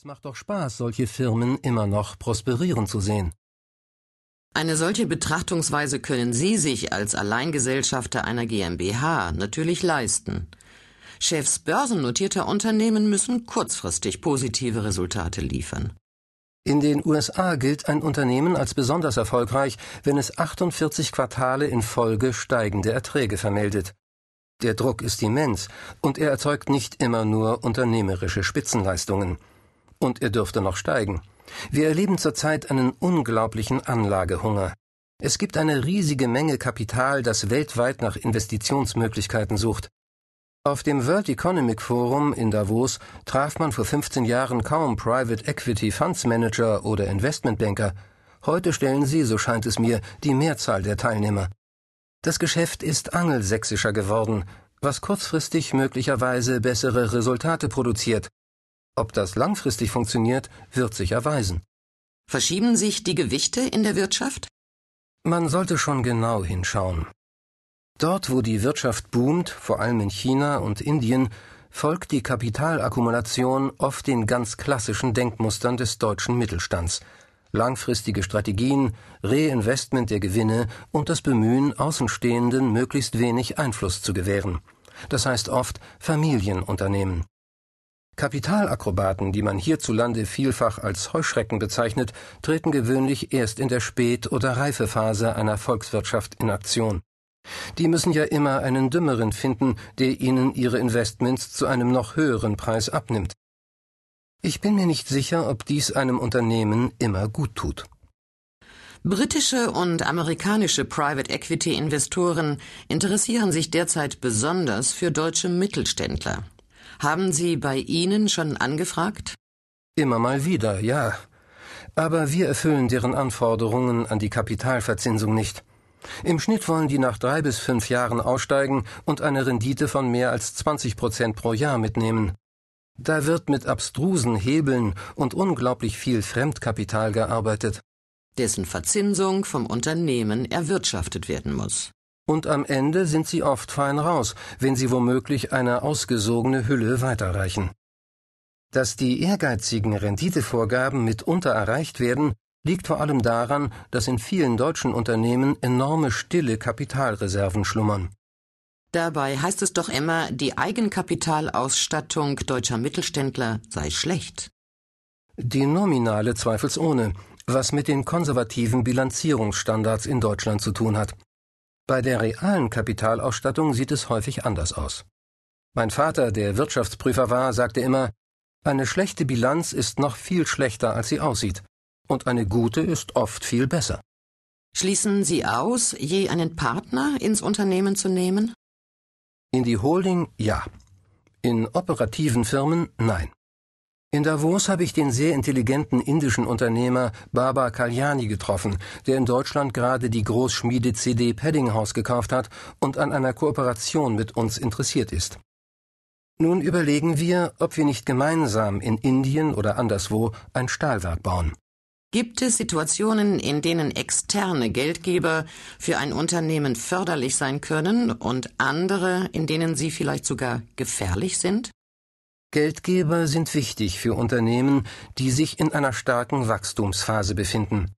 Es macht doch Spaß, solche Firmen immer noch prosperieren zu sehen. Eine solche Betrachtungsweise können Sie sich als Alleingesellschafter einer GmbH natürlich leisten. Chefs börsennotierter Unternehmen müssen kurzfristig positive Resultate liefern. In den USA gilt ein Unternehmen als besonders erfolgreich, wenn es 48 Quartale in Folge steigende Erträge vermeldet. Der Druck ist immens und er erzeugt nicht immer nur unternehmerische Spitzenleistungen. Und er dürfte noch steigen. Wir erleben zurzeit einen unglaublichen Anlagehunger. Es gibt eine riesige Menge Kapital, das weltweit nach Investitionsmöglichkeiten sucht. Auf dem World Economic Forum in Davos traf man vor 15 Jahren kaum Private Equity Funds Manager oder Investmentbanker. Heute stellen sie, so scheint es mir, die Mehrzahl der Teilnehmer. Das Geschäft ist angelsächsischer geworden, was kurzfristig möglicherweise bessere Resultate produziert. Ob das langfristig funktioniert, wird sich erweisen. Verschieben sich die Gewichte in der Wirtschaft? Man sollte schon genau hinschauen. Dort, wo die Wirtschaft boomt, vor allem in China und Indien, folgt die Kapitalakkumulation oft den ganz klassischen Denkmustern des deutschen Mittelstands. Langfristige Strategien, Reinvestment der Gewinne und das Bemühen, Außenstehenden möglichst wenig Einfluss zu gewähren. Das heißt oft Familienunternehmen. Kapitalakrobaten, die man hierzulande vielfach als Heuschrecken bezeichnet, treten gewöhnlich erst in der Spät- oder Reifephase einer Volkswirtschaft in Aktion. Die müssen ja immer einen Dümmeren finden, der ihnen ihre Investments zu einem noch höheren Preis abnimmt. Ich bin mir nicht sicher, ob dies einem Unternehmen immer gut tut. Britische und amerikanische Private Equity Investoren interessieren sich derzeit besonders für deutsche Mittelständler. Haben Sie bei Ihnen schon angefragt? Immer mal wieder, ja. Aber wir erfüllen deren Anforderungen an die Kapitalverzinsung nicht. Im Schnitt wollen die nach drei bis fünf Jahren aussteigen und eine Rendite von mehr als 20 Prozent pro Jahr mitnehmen. Da wird mit abstrusen Hebeln und unglaublich viel Fremdkapital gearbeitet. Dessen Verzinsung vom Unternehmen erwirtschaftet werden muss. Und am Ende sind sie oft fein raus, wenn sie womöglich eine ausgesogene Hülle weiterreichen. Dass die ehrgeizigen Renditevorgaben mitunter erreicht werden, liegt vor allem daran, dass in vielen deutschen Unternehmen enorme stille Kapitalreserven schlummern. Dabei heißt es doch immer, die Eigenkapitalausstattung deutscher Mittelständler sei schlecht. Die nominale zweifelsohne, was mit den konservativen Bilanzierungsstandards in Deutschland zu tun hat. Bei der realen Kapitalausstattung sieht es häufig anders aus. Mein Vater, der Wirtschaftsprüfer war, sagte immer, eine schlechte Bilanz ist noch viel schlechter, als sie aussieht und eine gute ist oft viel besser. Schließen Sie aus, je einen Partner ins Unternehmen zu nehmen? In die Holding ja. In operativen Firmen nein. In Davos habe ich den sehr intelligenten indischen Unternehmer Baba Kalyani getroffen, der in Deutschland gerade die Großschmiede CD Paddinghaus gekauft hat und an einer Kooperation mit uns interessiert ist. Nun überlegen wir, ob wir nicht gemeinsam in Indien oder anderswo ein Stahlwerk bauen. Gibt es Situationen, in denen externe Geldgeber für ein Unternehmen förderlich sein können und andere, in denen sie vielleicht sogar gefährlich sind? Geldgeber sind wichtig für Unternehmen, die sich in einer starken Wachstumsphase befinden.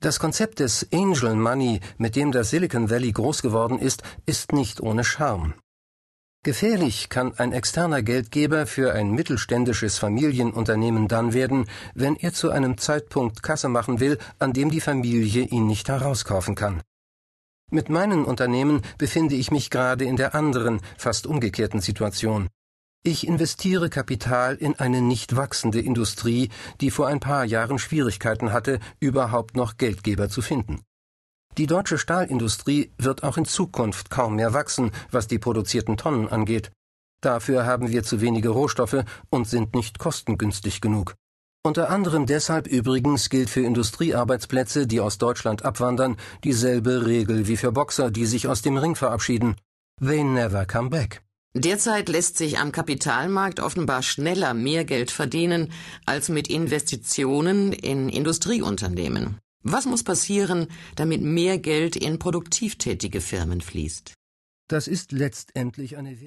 Das Konzept des Angel Money, mit dem das Silicon Valley groß geworden ist, ist nicht ohne Charme. Gefährlich kann ein externer Geldgeber für ein mittelständisches Familienunternehmen dann werden, wenn er zu einem Zeitpunkt Kasse machen will, an dem die Familie ihn nicht herauskaufen kann. Mit meinen Unternehmen befinde ich mich gerade in der anderen, fast umgekehrten Situation. Ich investiere Kapital in eine nicht wachsende Industrie, die vor ein paar Jahren Schwierigkeiten hatte, überhaupt noch Geldgeber zu finden. Die deutsche Stahlindustrie wird auch in Zukunft kaum mehr wachsen, was die produzierten Tonnen angeht. Dafür haben wir zu wenige Rohstoffe und sind nicht kostengünstig genug. Unter anderem deshalb übrigens gilt für Industriearbeitsplätze, die aus Deutschland abwandern, dieselbe Regel wie für Boxer, die sich aus dem Ring verabschieden. They never come back. Derzeit lässt sich am Kapitalmarkt offenbar schneller mehr Geld verdienen als mit Investitionen in Industrieunternehmen. Was muss passieren, damit mehr Geld in produktiv tätige Firmen fließt? Das ist letztendlich eine